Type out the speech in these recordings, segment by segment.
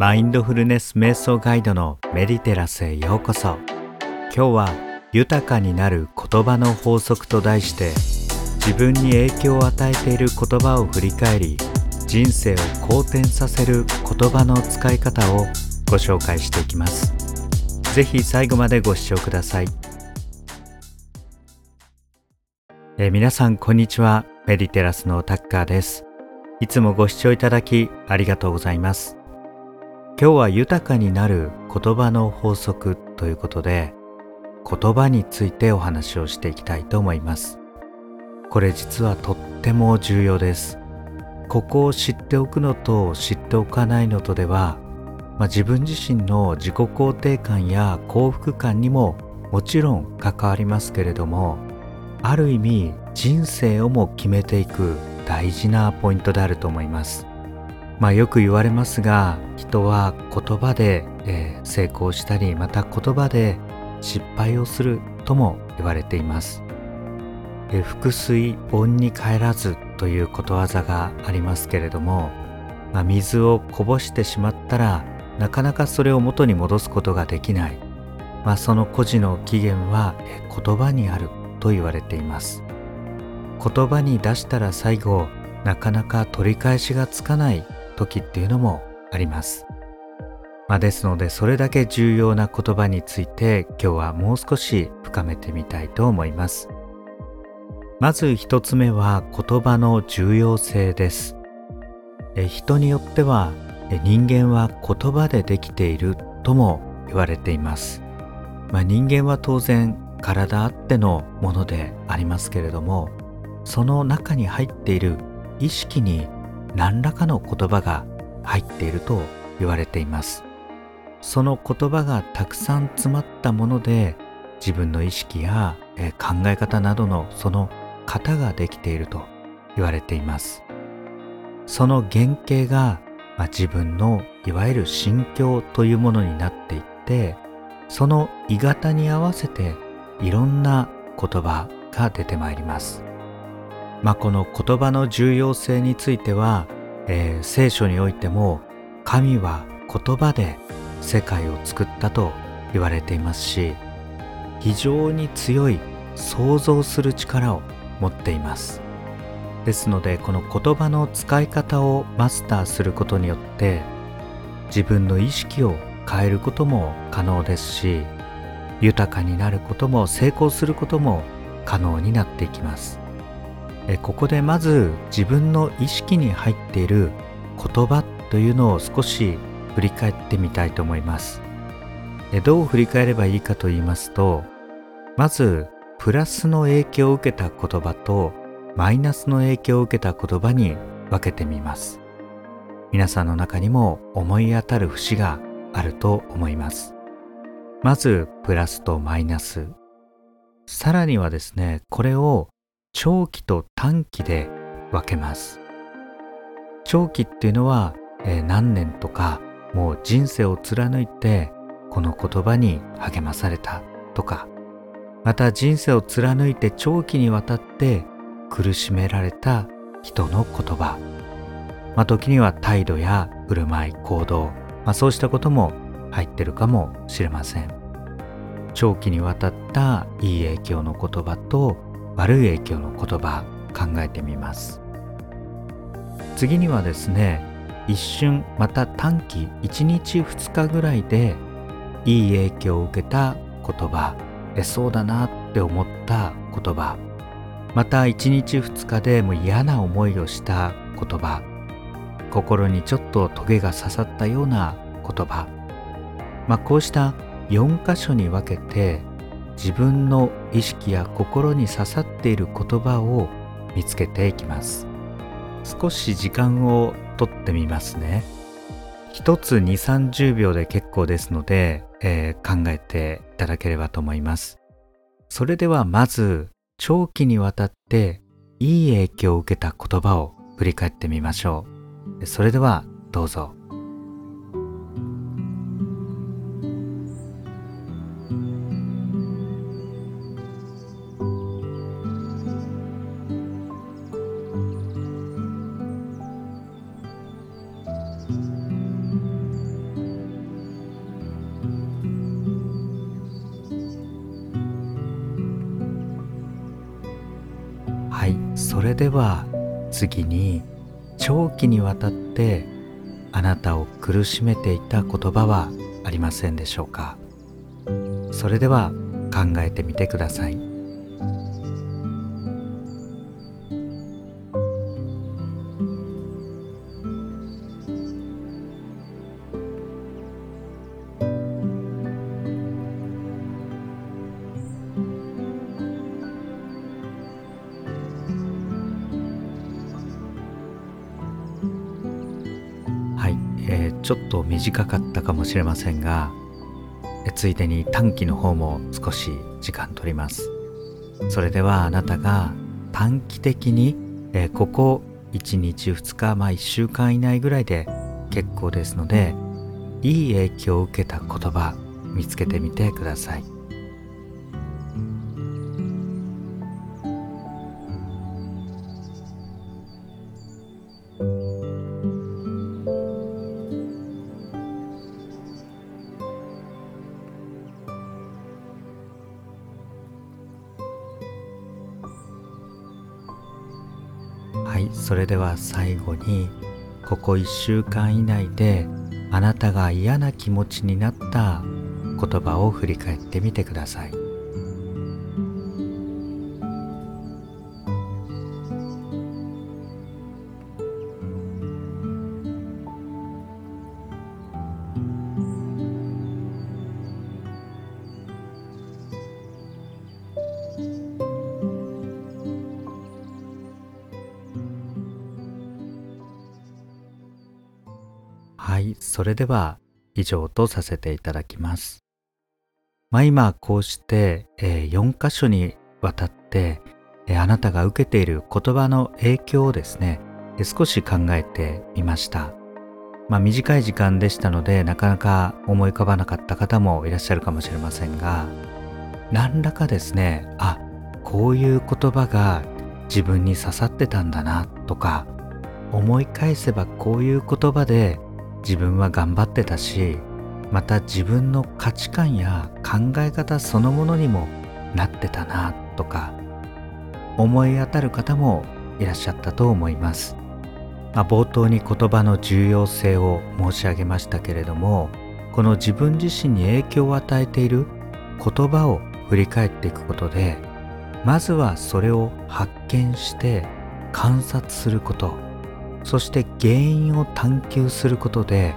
マインドフルネス瞑想ガイドのメディテラスへようこそ。今日は豊かになる言葉の法則と題して自分に影響を与えている言葉を振り返り人生を好転させる言葉の使い方をご紹介していきます。ぜひ最後までご視聴ください。え皆さんこんにちは。メディテラスのタッカーです。いつもご視聴いただきありがとうございます。今日は豊かになる言葉の法則ということで言葉についてお話をしていきたいと思います。これ実はとっても重要です。ここを知っておくのと知っておかないのとでは、まあ、自分自身の自己肯定感や幸福感にももちろん関わりますけれどもある意味人生をも決めていく大事なポイントであると思います。まあよく言われますが人は言葉で、えー、成功したりまた言葉で失敗をするとも言われています。え腹水盆に帰らずということわざがありますけれども、まあ、水をこぼしてしまったらなかなかそれを元に戻すことができない、まあ、その孤児の起源は言葉にあると言われています言葉に出したら最後なかなか取り返しがつかない時っていうのもあります。まあ、ですのでそれだけ重要な言葉について今日はもう少し深めてみたいと思います。まず一つ目は言葉の重要性です。え人によっては人間は言葉でできているとも言われています。まあ、人間は当然体あってのものでありますけれどもその中に入っている意識に何らかの言葉が入っていると言われています。その言葉がたくさん詰まったもので自分の意識や、考え方などのその型ができていると言われています。その原型が、まあ、自分のいわゆる心境というものになっていってその鋳型に合わせていろんな言葉が出てまいります。まあ、この言葉の重要性については、えー、聖書においても神は言葉で世界を作ったと言われていますし非常に強い想像する力を持っています。ですのでこの言葉の使い方をマスターすることによって自分の意識を変えることも可能ですし豊かになることも成功することも可能になっていきます。ここでまず自分の意識に入っている言葉というのを少し振り返ってみたいと思います。どう振り返ればいいかと言いますとまずプラスの影響を受けた言葉とマイナスの影響を受けた言葉に分けてみます。皆さんの中にも思い当たる節があると思います。まずプラスとマイナス。さらにはですねこれを長期と短期で分けます。長期っていうのは、えー、何年とかもう人生を貫いてこの言葉に励まされたとか。また人生を貫いて長期にわたって苦しめられた人の言葉、まあ、時には態度や振る舞い行動、まあ、そうしたことも入ってるかもしれません。長期にわたったいい影響の言葉と悪い影響の言葉考えてみます。次にはですね一瞬また短期1日2日ぐらいでいい影響を受けた言葉えそうだなって思った言葉。また1日2日でも嫌な思いをした言葉。心にちょっとトゲが刺さったような言葉。まあこうした4箇所に分けて自分の意識や心に刺さっている言葉を見つけていきます。少し時間をとってみますね。一つ2 3 0秒で結構ですので、えー、考えていただければと思います。それではまず長期にわたっていい影響を受けた言葉を振り返ってみましょう。それではどうぞ。それでは次に長期にわたってあなたを苦しめていた言葉はありませんでしょうか？それでは考えてみてください。短かったかもしれませんが、ついでに短期の方も少し時間取ります。それではあなたが短期的に、え、ここ1日2日、まあ1週間以内ぐらいで結構ですので、いい影響を受けた言葉見つけてみてください。れでは最後にここ1週間以内であなたが嫌な気持ちになった言葉を振り返ってみてください。それでは以上とさせていただきます。まあ、今こうして、え、4箇所にわたって、え、あなたが受けている言葉の影響をですね、え、少し考えてみました。まあ、短い時間でしたのでなかなか思い浮かばなかった方もいらっしゃるかもしれませんが何らかですねあこういう言葉が自分に刺さってたんだなとか思い返せばこういう言葉で自分は頑張ってたしまた自分の価値観や考え方そのものにもなってたなとか思い当たる方もいらっしゃったと思います、まあ、冒頭に言葉の重要性を申し上げましたけれどもこの自分自身に影響を与えている言葉を振り返っていくことでまずはそれを発見して観察すること。そして原因を探求することで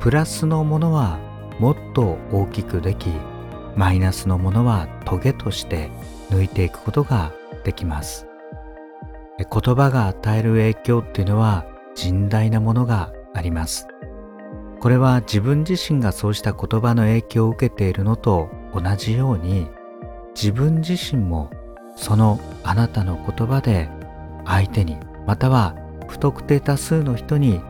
プラスのものはもっと大きくできマイナスのものはトゲとして抜いていくことができます。言葉が与える影響っていうのは甚大なものがあります。これは自分自身がそうした言葉の影響を受けているのと同じように自分自身もそのあなたの言葉で相手にまたは不特定多数の人に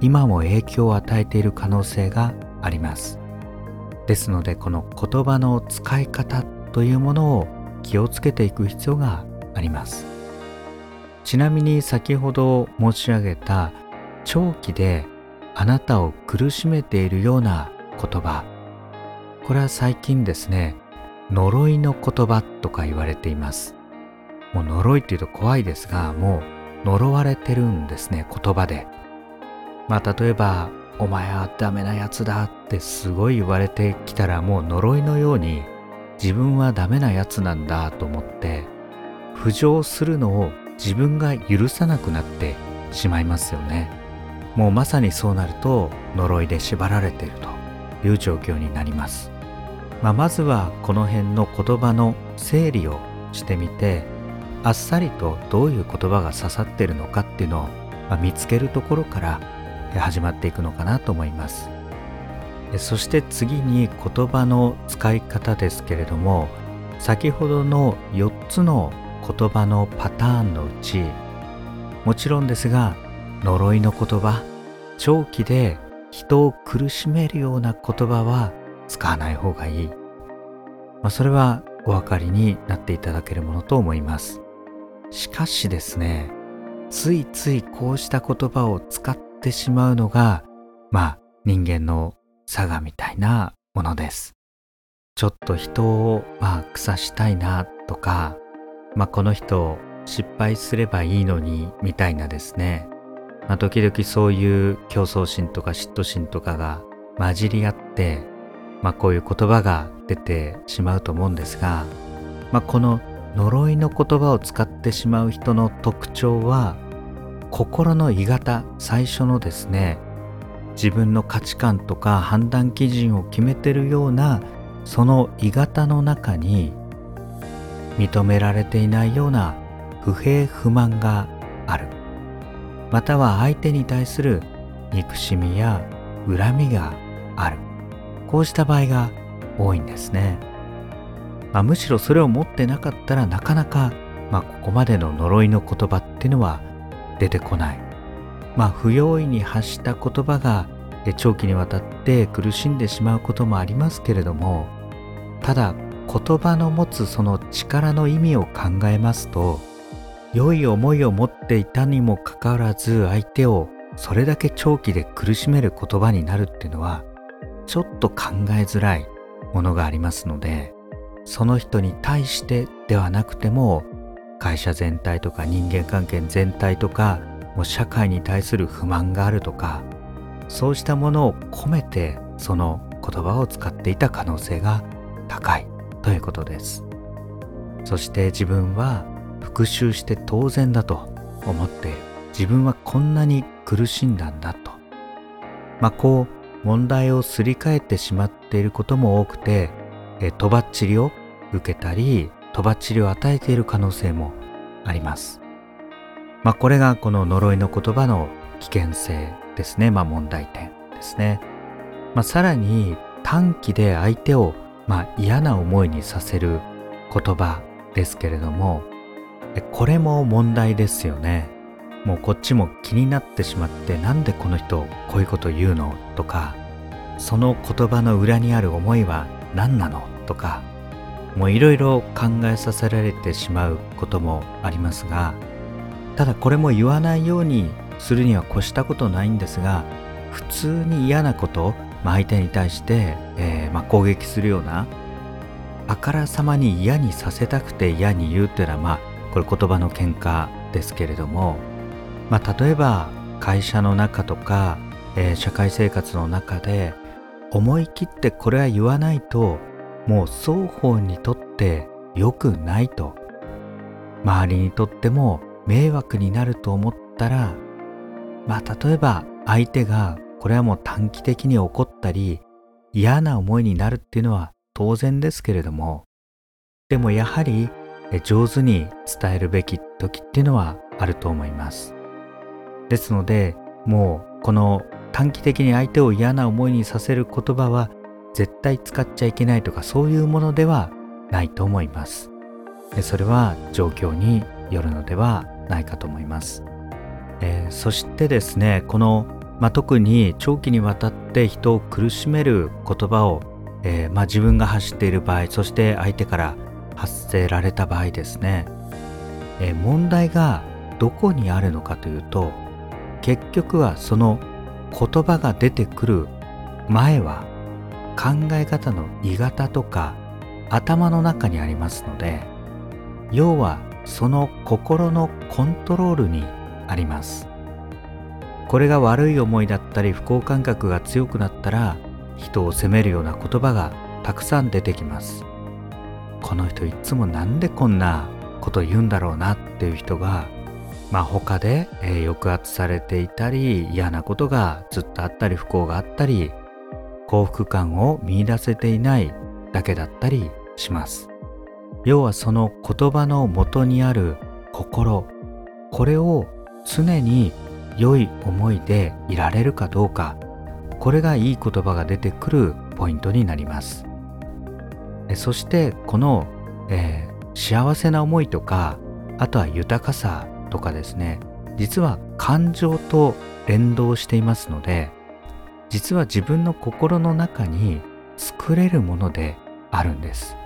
今も影響を与えている可能性があります。ですのでこの言葉の使い方というものを気をつけていく必要があります。ちなみに先ほど申し上げた長期であなたを苦しめているような言葉。これは最近ですね呪いの言葉とか言われています。もう呪いっていうと怖いですがもう呪われてるんですね言葉で。まあ例えば「お前はダメなやつだ」ってすごい言われてきたらもう呪いのように自分はダメなやつなんだと思って浮上するのを自分が許さなくなってしまいますよね。もうまさにそうなると呪いで縛られているという状況になります、まあ、まずはこの辺の言葉の整理をしてみてあっさりとどういう言葉が刺さってるのかっていうのを、まあ、見つけるところから始まっていくのかなと思います。そして次に言葉の使い方ですけれども先ほどの4つの言葉のパターンのうちもちろんですが呪いの言葉長期で人を苦しめるような言葉は使わない方がいい、まあ、それはお分かりになっていただけるものと思います。しかしですね、ついついこうした言葉を使ってしまうのが、まあ人間の差がみたいなものです。ちょっと人をまあ腐したいなとか、まあこの人失敗すればいいのにみたいなですね、まあ、時々そういう競争心とか嫉妬心とかが混じり合って、まあ、こういう言葉が出てしまうと思うんですが、まあ、この呪いの言葉を使ってしまう人の特徴は心の鋳型最初のですね自分の価値観とか判断基準を決めてるようなその鋳型の中に認められていないような不平不満がある。または相手に対する憎しみや恨みがある。こうした場合が多いんですね、まあ、むしろそれを持ってなかったらなかなか、まあ、ここまでの呪いの言葉っていうのは出てこない。まあ不用意に発した言葉が長期にわたって苦しんでしまうこともありますけれどもただ言葉の持つその力の意味を考えますと良い思いを持っていたにもかかわらず相手をそれだけ長期で苦しめる言葉になるっていうのはちょっと考えづらいものがありますのでその人に対してではなくても会社全体とか人間関係全体とかもう社会に対する不満があるとかそうしたものを込めてその言葉を使っていた可能性が高いということです。そして自分は復讐して当然だと思って自分はこんなに苦しんだんだと。まあこう問題をすり替えてしまっていることも多くてえとばっちりを受けたりとばっちりを与えている可能性もあります。まあこれがこの呪いの言葉の危険性ですね。まあ問題点ですね。まあさらに短期で相手をまあ嫌な思いにさせる言葉ですけれどもこれも問題ですよね。もうこっちも気になってしまってなんでこの人こういうこと言うの？とかその言葉の裏にある思いは何なの？とかもういろいろ考えさせられてしまうこともありますがただこれも言わないようにするには越したことないんですが普通に嫌なことまあ、相手に対して、えー、まあ、攻撃するようなあからさまに嫌にさせたくて嫌に言うというのはまあこれ言葉の喧嘩ですけれども、まあ、例えば会社の中とか、えー、社会生活の中で思い切ってこれは言わないともう双方にとって良くないと。周りにとっても迷惑になると思ったらまあ例えば相手がこれはもう短期的に怒ったり嫌な思いになるっていうのは当然ですけれどもでもやはり上手に伝えるべき時っていうのはあると思います。ですのでもうこの短期的に相手を嫌な思いにさせる言葉は絶対使っちゃいけないとかそういうものではないと思います。それは状況によるのではないかと思います、えー、そしてですねこのまあ、特に長期にわたって人を苦しめる言葉を、えー、まあ、自分が発している場合そして相手から発せられた場合ですね、えー、問題がどこにあるのかというと結局はその言葉が出てくる前は考え方の鋳型とか頭の中にありますので要はその心のコントロールにあります。これが悪い思いだったり不幸感覚が強くなったら人を責めるような言葉がたくさん出てきます。この人いつもなんでこんなこと言うんだろうなっていう人がまあ他で、え、抑圧されていたり嫌なことがずっとあったり不幸があったり幸福感を見いだせていないだけだったりします。要はその言葉の元にある心。これを常に良い思いでいられるかどうか。これがいい言葉が出てくるポイントになります。そしてこの、えー、幸せな思いとかあとは豊かさとかですね。実は感情と連動していますので実は自分の心の中に作れるものであるんです。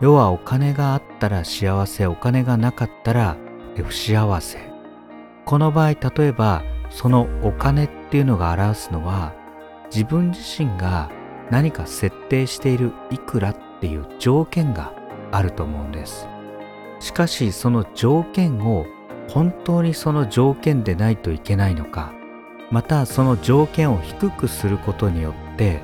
要はお金があったら幸せお金がなかったら不幸せ。この場合例えばそのお金っていうのが表すのは自分自身が何か設定しているいくらっていう条件があると思うんです。しかしその条件を本当にその条件でないといけないのかまたその条件を低くすることによって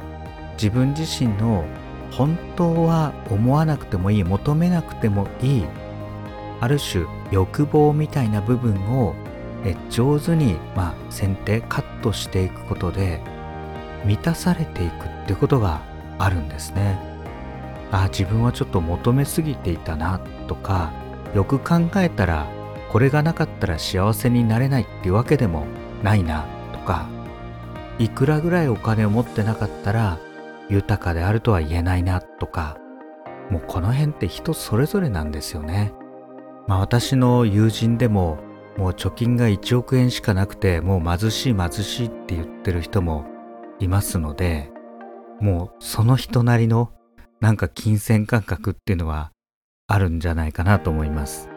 自分自身の本当は思わなくてもいい求めなくてもいいある種欲望みたいな部分を上手に、まあ、剪定カットしていくことで満たされていくってことがあるんですね。ああ自分はちょっと求めすぎていたなとかよく考えたらこれがなかったら幸せになれないっていうわけでもないなかいくらぐらいお金を持ってなかったら豊かであるとは言えないなとかもうこの辺って人それぞれなんですよね。まあ私の友人でももう貯金が1億円しかなくてもう貧しい貧しいって言ってる人もいますのでもうその人なりのなんか金銭感覚っていうのはあるんじゃないかなと思います。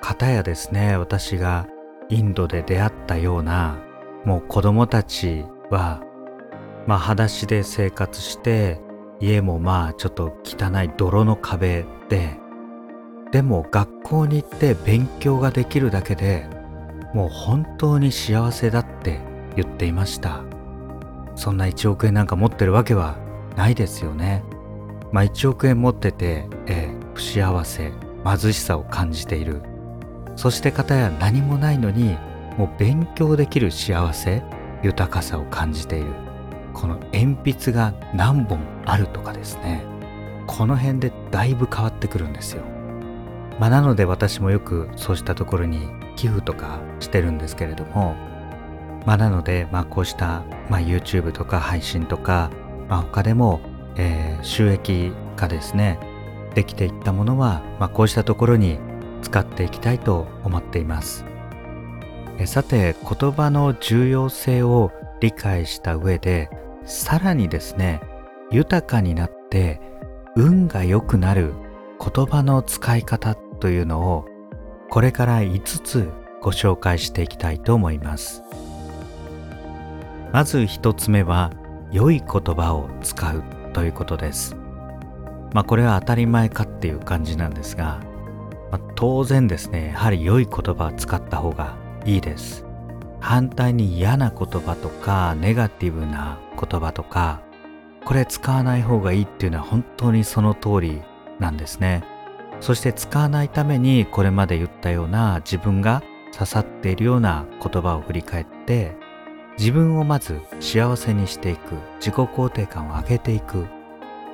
かたやですね私がインドで出会ったようなもう子供たちはまあ裸足で生活して家もまあちょっと汚い泥の壁ででも学校に行って勉強ができるだけでもう本当に幸せだって言っていました。そんな1億円なんか持ってるわけはないですよね。まあ1億円持ってて、えー、不幸せ貧しさを感じている。そして方や何もないのにもう勉強できる幸せ豊かさを感じている。この鉛筆が何本あるとかですね。この辺でだいぶ変わってくるんですよ。まあ、なので私もよくそうしたところに寄付とかしてるんですけれども、まあ、なので、まあ、こうした、まあ、YouTube とか配信とか、まあ、他でも、えー、収益化ですね。できていったものは、まあ、こうしたところに使っていきたいと思っています。さて言葉の重要性を理解した上でさらにですね豊かになって運が良くなる言葉の使い方というのをこれから5つご紹介していきたいと思います。まず1つ目は良い言葉を使うということです。まあこれは当たり前かっていう感じなんですが、まあ、当然ですねやはり良い言葉を使った方がいいです。反対に嫌な言葉とかネガティブな言葉とかこれ使わない方がいいっていうのは本当にその通りなんですね。そして使わないためにこれまで言ったような自分が刺さっているような言葉を振り返って自分をまず幸せにしていく自己肯定感を上げていく。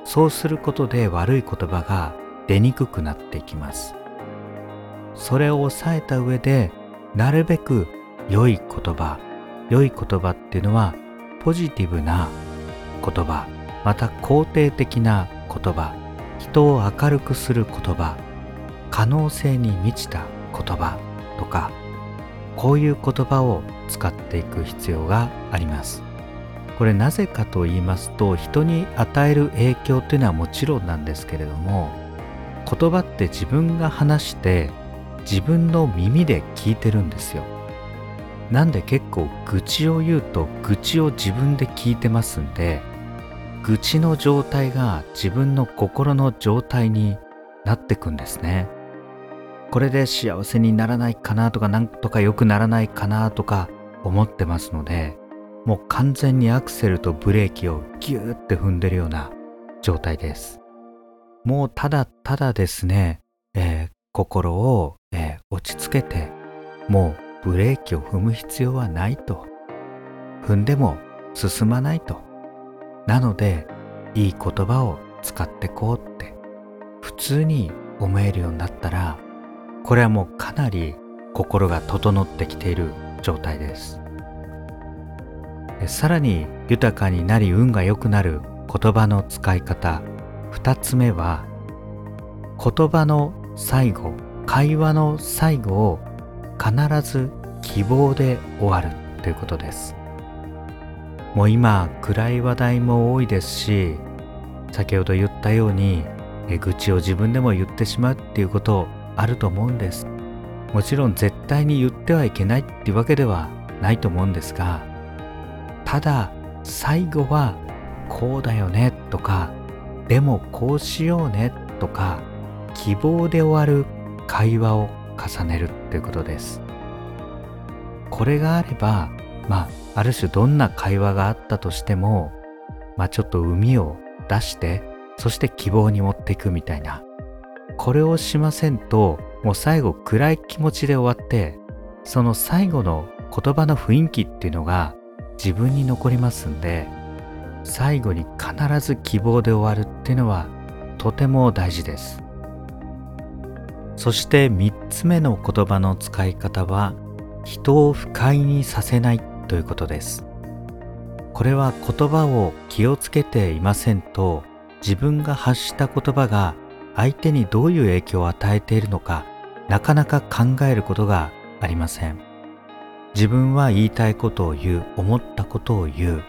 そうすることで悪い言葉が出にくくなっていきます。それを抑えた上でなるべく良い言葉良い言葉っていうのはポジティブな言葉また肯定的な言葉人を明るくする言葉可能性に満ちた言葉とかこういう言葉を使っていく必要があります。これなぜかと言いますと人に与える影響というのはもちろんなんですけれども言葉って自分が話して自分の耳で聞いてるんですよなんで結構愚痴を言うと愚痴を自分で聞いてますんで愚痴の状態が自分の心の状態になってくんですね。これで幸せにならないかなとかなんとか良くならないかなとか思ってますのでもう完全にアクセルとブレーキをギューって踏んでるような状態です。もうただただですね、えー、心を、えー、落ち着けてもうブレーキを踏む必要はないと。踏んでも進まないと。なのでいい言葉を使ってこうって。普通に思えるようになったらこれはもうかなり心が整ってきている状態です。さらに豊かになり運が良くなる言葉の使い方。2つ目は言葉の最後。会話の最後を必ず希望で終わるということです。もう今暗い話題も多いですし先ほど言ったように愚痴を自分でも言ってしまうっていうことあると思うんです。もちろん絶対に言ってはいけないっていうわけではないと思うんですがただ最後はこうだよねとかでもこうしようねとか希望で終わる会話を重ねるということです。これがあればまあある種どんな会話があったとしてもまあちょっと海を出してそして希望に持っていくみたいな。これをしませんともう最後暗い気持ちで終わってその最後の言葉の雰囲気っていうのが自分に残りますんで最後に必ず希望で終わるっていうのはとても大事です。そして3つ目の言葉の使い方は人を不快にさせないということです。これは言葉を気をつけていませんと自分が発した言葉が相手にどういう影響を与えているのかなかなか考えることがありません。自分は言いたいことを言う思ったことを言う。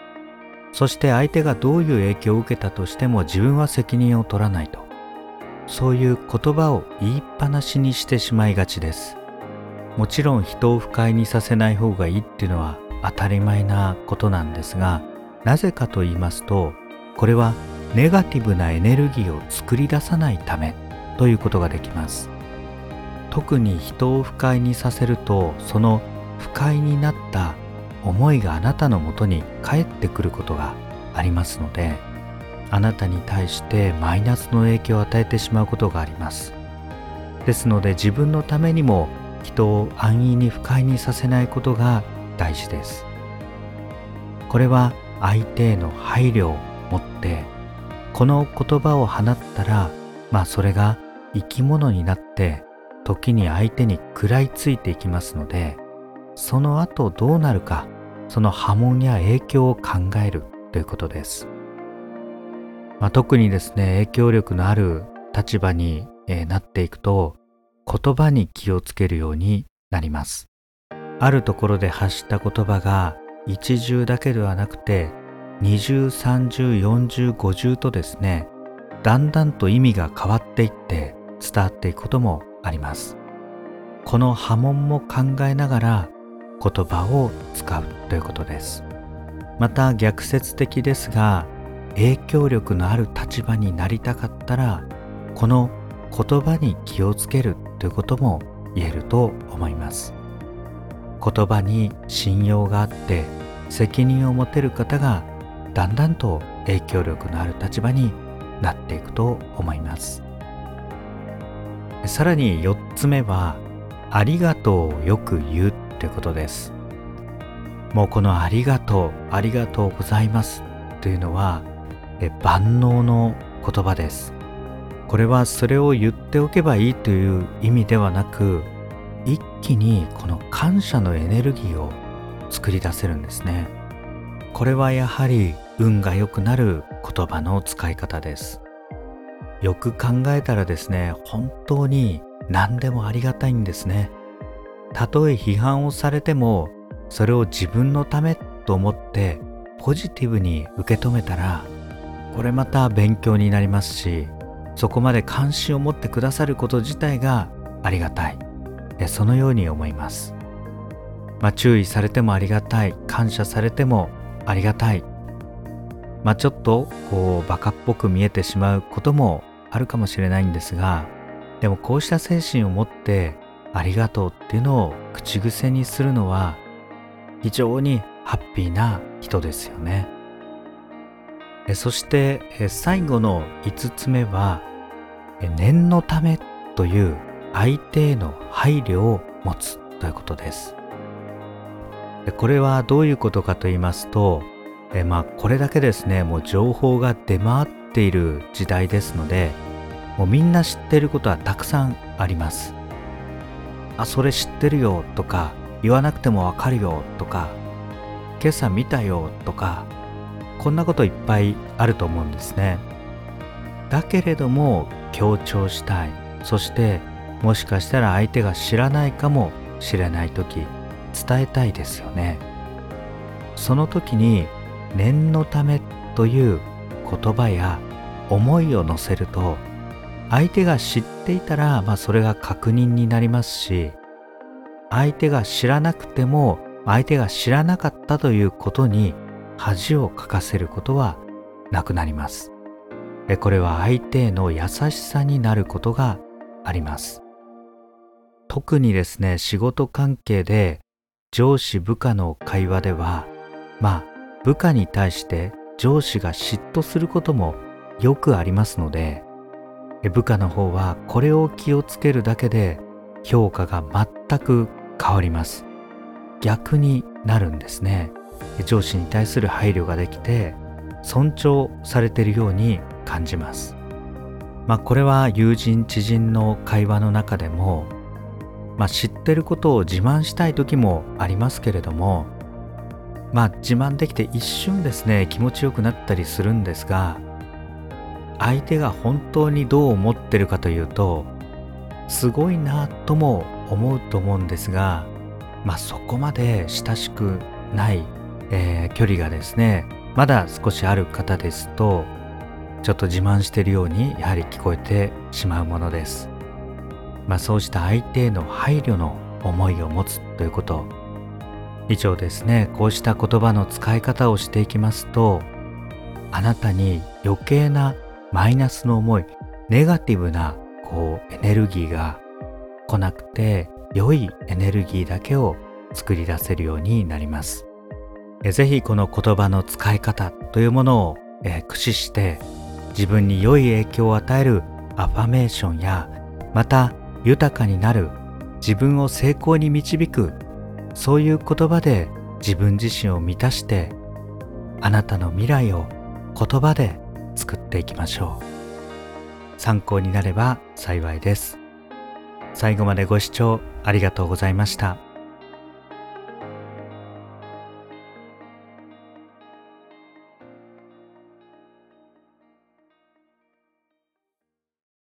そして相手がどういう影響を受けたとしても自分は責任を取らないと。そういう言葉を言いっぱなしにしてしまいがちです。もちろん人を不快にさせない方がいいっていうのは当たり前なことなんですがなぜかと言いますとこれはネガティブなエネルギーを作り出さないためということができます。特に人を不快にさせるとその不快になった思いがあなたのもとに返ってくることがありますのであなたに対してマイナスの影響を与えてしまうことがあります。ですので自分のためにも人を安易に不快にさせないことが大事です。これは相手への配慮を持ってこの言葉を放ったらまあそれが生き物になって時に相手に食らいついていきますのでその後どうなるかその波紋や影響を考えるということです、まあ、特にですね影響力のある立場に、えなっていくと言葉に気をつけるようになります。あるところで発した言葉が一重だけではなくて二重三重四重五重とですねだんだんと意味が変わっていって伝わっていくこともあります。この波紋も考えながら言葉を使うということです。また逆説的ですが影響力のある立場になりたかったらこの言葉に気をつけるということも言えると思います。言葉に信用があって責任を持てる方がだんだんと影響力のある立場になっていくと思います。さらに4つ目はありがとうをよく言うということです。もうこのありがとうありがとうございますというのは万能の言葉です。これはそれを言っておけばいいという意味ではなく一気にこの感謝のエネルギーを作り出せるんですね。これはやはり運が良くなる言葉の使い方です。よく考えたらですね本当に何でもありがたいんですね。たとえ批判をされてもそれを自分のためと思ってポジティブに受け止めたらこれまた勉強になりますしそこまで関心を持ってくださること自体がありがたい。そのように思います、まあ、注意されてもありがたい。感謝されてもありがたい。まあちょっとこうバカっぽく見えてしまうこともあるかもしれないんですがでもこうした精神を持ってありがとうっていうのを口癖にするのは非常にハッピーな人ですよね。そして最後の5つ目は念のためという相手への配慮を持つということです。これはどういうことかと言いますと、えまあこれだけですねもう情報が出回っている時代ですのでもうみんな知ってることはたくさんあります。あそれ知ってるよとか言わなくてもわかるよとか今朝見たよとかこんなこといっぱいあると思うんですね。だけれども強調したい。そしてもしかしたら相手が知らないかもしれない時伝えたいですよね。その時に念のためという言葉や思いを乗せると相手が知っていたら、まあ、それが確認になりますし相手が知らなくても相手が知らなかったということに恥をかかせることはなくなります。これは相手への優しさになることがあります。特にですね仕事関係で上司部下の会話ではまあ部下に対して上司が嫉妬することもよくありますので部下の方はこれを気をつけるだけで評価が全く変わります逆になるんですね上司に対する配慮ができて尊重されているように感じます。まあこれは友人知人の会話の中でもまあ知ってることを自慢したい時もありますけれどもまあ自慢できて一瞬ですね気持ちよくなったりするんですが相手が本当にどう思ってるかというとすごいなとも思うと思うんですがまあそこまで親しくない、えー、距離がですねまだ少しある方ですとちょっと自慢しているようにやはり聞こえてしまうものです。まあそうした相手への配慮の思いを持つということ以上ですねこうした言葉の使い方をしていきますとあなたに余計なマイナスの思いネガティブなこうエネルギーが来なくて良いエネルギーだけを作り出せるようになりますぜひこの言葉の使い方というものを、え駆使して自分に良い影響を与えるアファメーションやまた豊かになる自分を成功に導くそういう言葉で自分自身を満たしてあなたの未来を言葉で作っていきましょう。参考になれば幸いです。最後までご視聴ありがとうございました。